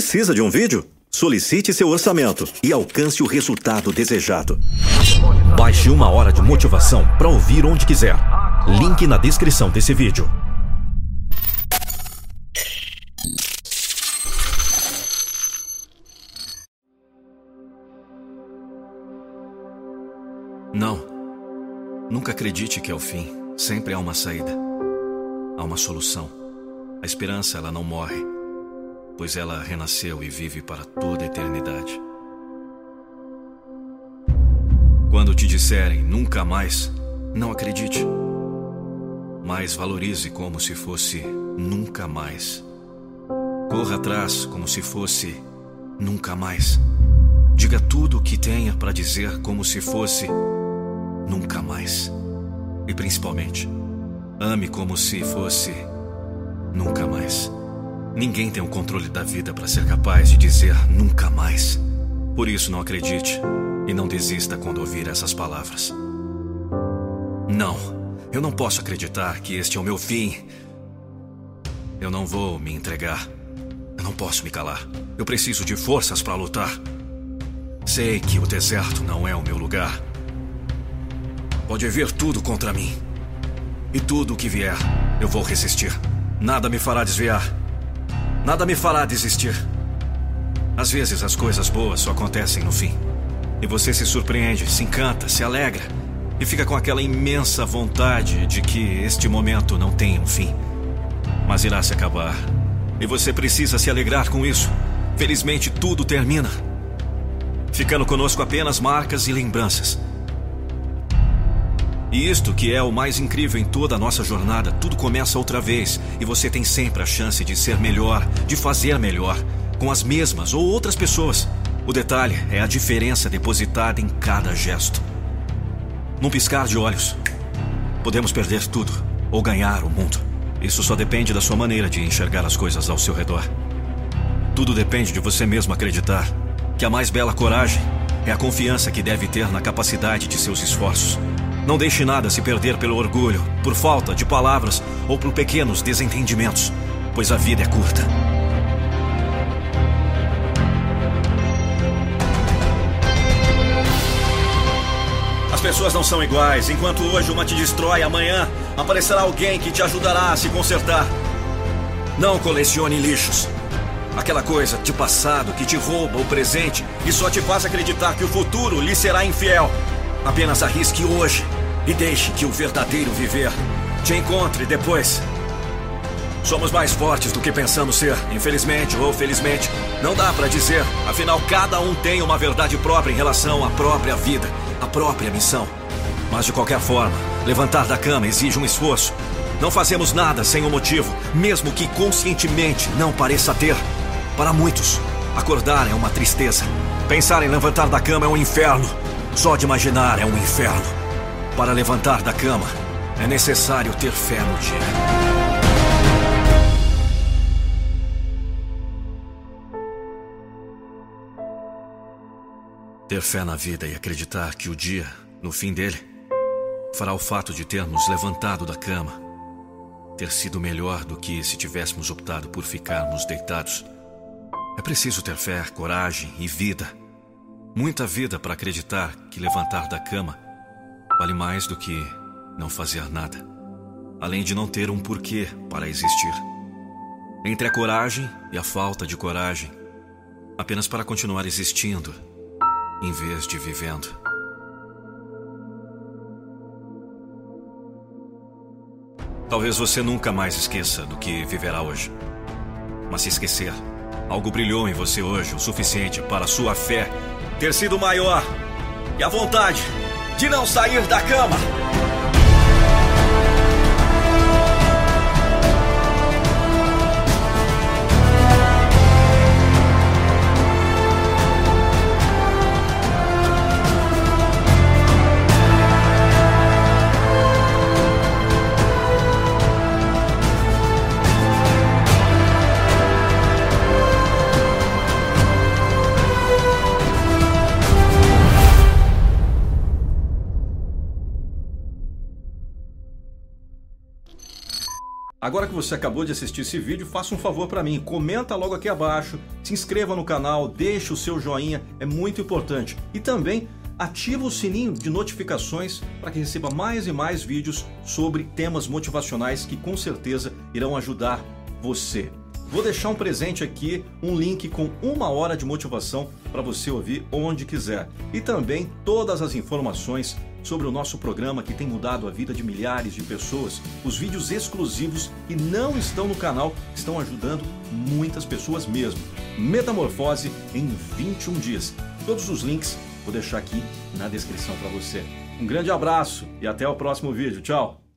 Precisa de um vídeo? Solicite seu orçamento e alcance o resultado desejado. Baixe uma hora de motivação para ouvir onde quiser. Link na descrição desse vídeo. Não. Nunca acredite que é o fim. Sempre há uma saída. Há uma solução. A esperança, ela não morre, pois ela renasceu e vive para toda a eternidade. Quando te disserem nunca mais, não acredite. Mas valorize como se fosse nunca mais. Corra atrás como se fosse nunca mais. Diga tudo o que tenha para dizer como se fosse nunca mais. E principalmente, ame como se fosse nunca mais. Ninguém tem o controle da vida para ser capaz de dizer nunca mais. Por isso, não acredite e não desista quando ouvir essas palavras. Não, eu não posso acreditar que este é o meu fim. Eu não vou me entregar. Eu não posso me calar. Eu preciso de forças para lutar. Sei que o deserto não é o meu lugar. Pode vir tudo contra mim. E tudo o que vier, eu vou resistir. Nada me fará desviar. Nada me fará desistir. Às vezes as coisas boas só acontecem no fim. E você se surpreende, se encanta, se alegra. E fica com aquela imensa vontade de que este momento não tenha um fim. Mas irá se acabar. E você precisa se alegrar com isso. Felizmente tudo termina. Ficando conosco apenas marcas e lembranças. E isto que é o mais incrível em toda a nossa jornada, tudo começa outra vez e você tem sempre a chance de ser melhor, de fazer melhor, com as mesmas ou outras pessoas. O detalhe é a diferença depositada em cada gesto. Num piscar de olhos, podemos perder tudo ou ganhar o mundo. Isso só depende da sua maneira de enxergar as coisas ao seu redor. Tudo depende de você mesmo acreditar que a mais bela coragem é a confiança que deve ter na capacidade de seus esforços. Não deixe nada se perder pelo orgulho, por falta de palavras ou por pequenos desentendimentos, pois a vida é curta. As pessoas não são iguais. Enquanto hoje uma te destrói, amanhã aparecerá alguém que te ajudará a se consertar. Não colecione lixos. Aquela coisa de passado que te rouba o presente e só te faz acreditar que o futuro lhe será infiel. Apenas arrisque hoje e deixe que o verdadeiro viver te encontre depois. Somos mais fortes do que pensamos ser, infelizmente ou felizmente. Não dá para dizer, afinal, cada um tem uma verdade própria em relação à própria vida, à própria missão. Mas de qualquer forma, levantar da cama exige um esforço. Não fazemos nada sem um motivo, mesmo que conscientemente não pareça ter. Para muitos, acordar é uma tristeza. Pensar em levantar da cama é um inferno. Só de imaginar é um inferno. Para levantar da cama, é necessário ter fé no dia. Ter fé na vida e acreditar que o dia, no fim dele, fará o fato de termos levantado da cama ter sido melhor do que se tivéssemos optado por ficarmos deitados. É preciso ter fé, coragem e vida. Muita vida para acreditar que levantar da cama vale mais do que não fazer nada, além de não ter um porquê para existir. Entre a coragem e a falta de coragem, apenas para continuar existindo, em vez de vivendo. Talvez você nunca mais esqueça do que viverá hoje. Mas se esquecer, algo brilhou em você hoje o suficiente para sua fé ter sido maior e a vontade de não sair da cama. Agora que você acabou de assistir esse vídeo, faça um favor para mim, comenta logo aqui abaixo, se inscreva no canal, deixe o seu joinha, é muito importante. E também ativa o sininho de notificações para que receba mais e mais vídeos sobre temas motivacionais que com certeza irão ajudar você. Vou deixar um presente aqui, um link com uma hora de motivação para você ouvir onde quiser. E também todas as informações sobre o nosso programa que tem mudado a vida de milhares de pessoas. Os vídeos exclusivos que não estão no canal estão ajudando muitas pessoas mesmo. Metamorfose em 21 dias. Todos os links vou deixar aqui na descrição para você. Um grande abraço e até o próximo vídeo. Tchau!